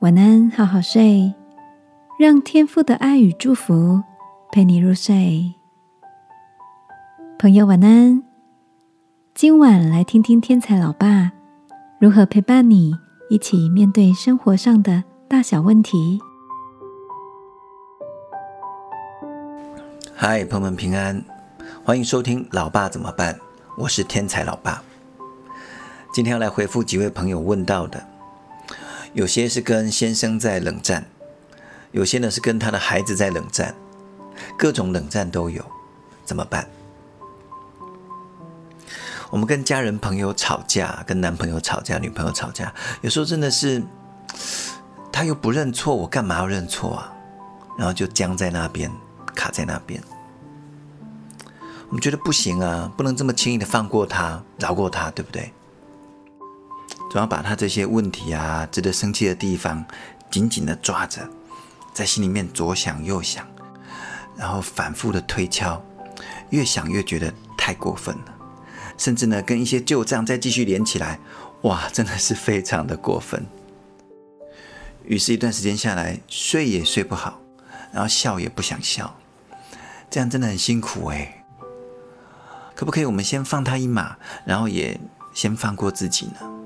晚安，好好睡，让天父的爱与祝福陪你入睡。朋友，晚安。今晚来听听天才老爸如何陪伴你一起面对生活上的大小问题。嗨，朋友们平安，欢迎收听《老爸怎么办》，我是天才老爸。今天要来回复几位朋友问到的。有些是跟先生在冷战，有些呢是跟他的孩子在冷战，各种冷战都有，怎么办？我们跟家人朋友吵架，跟男朋友吵架，女朋友吵架，有时候真的是他又不认错，我干嘛要认错啊？然后就僵在那边，卡在那边。我们觉得不行啊，不能这么轻易的放过他，饶过他，对不对？总要把他这些问题啊，值得生气的地方，紧紧的抓着，在心里面左想右想，然后反复的推敲，越想越觉得太过分了，甚至呢，跟一些旧账再继续连起来，哇，真的是非常的过分。于是，一段时间下来，睡也睡不好，然后笑也不想笑，这样真的很辛苦哎。可不可以我们先放他一马，然后也先放过自己呢？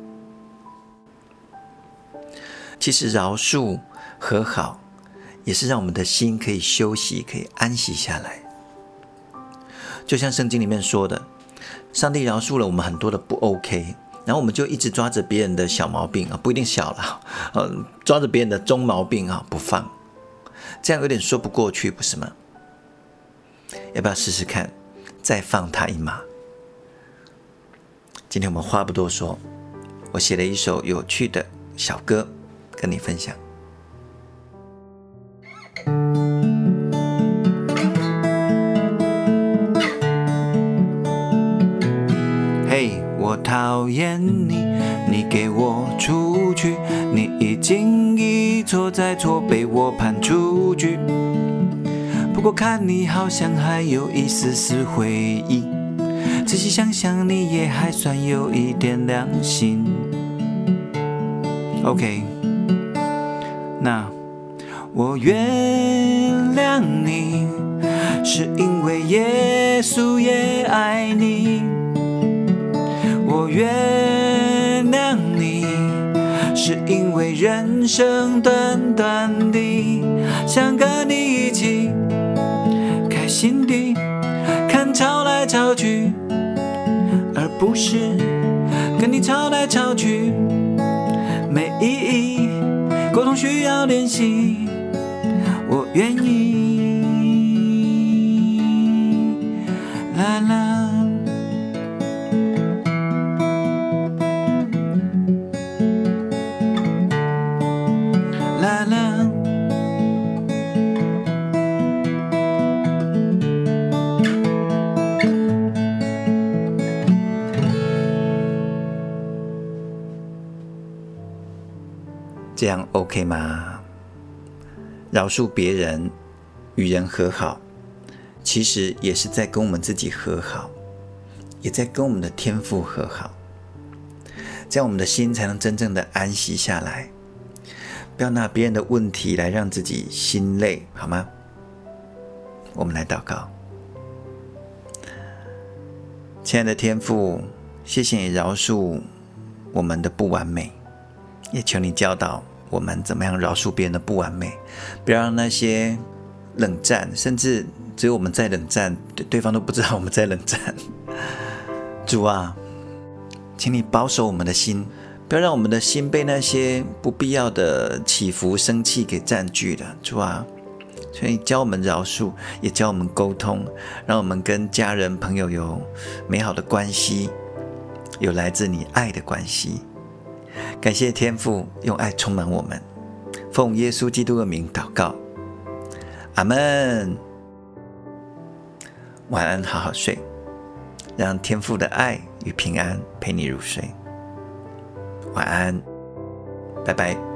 其实饶恕和好，也是让我们的心可以休息，可以安息下来。就像圣经里面说的，上帝饶恕了我们很多的不 OK，然后我们就一直抓着别人的小毛病啊，不一定小了，嗯，抓着别人的中毛病啊不放，这样有点说不过去，不是吗？要不要试试看，再放他一马？今天我们话不多说，我写了一首有趣的小歌。跟你分享。嘿，我讨厌你，你给我出去！你已经一错再错，被我判出局。不过看你好像还有一丝丝回忆，仔细想想你也还算有一点良心。OK。那我原谅你，是因为耶稣也爱你。我原谅你，是因为人生短短的，想跟你一起开心地看吵来吵去，而不是跟你吵来吵去，没意义。沟通需要练习，我愿意。啦啦，啦这样 OK 吗？饶恕别人，与人和好，其实也是在跟我们自己和好，也在跟我们的天赋和好，这样我们的心才能真正的安息下来。不要拿别人的问题来让自己心累，好吗？我们来祷告，亲爱的天父，谢谢你饶恕我们的不完美。也求你教导我们怎么样饶恕别人的不完美，不要让那些冷战，甚至只有我们在冷战，对对方都不知道我们在冷战。主啊，请你保守我们的心，不要让我们的心被那些不必要的起伏、生气给占据了。主啊，所以教我们饶恕，也教我们沟通，让我们跟家人、朋友有美好的关系，有来自你爱的关系。感谢天父用爱充满我们，奉耶稣基督的名祷告，阿门。晚安，好好睡，让天父的爱与平安陪你入睡。晚安，拜拜。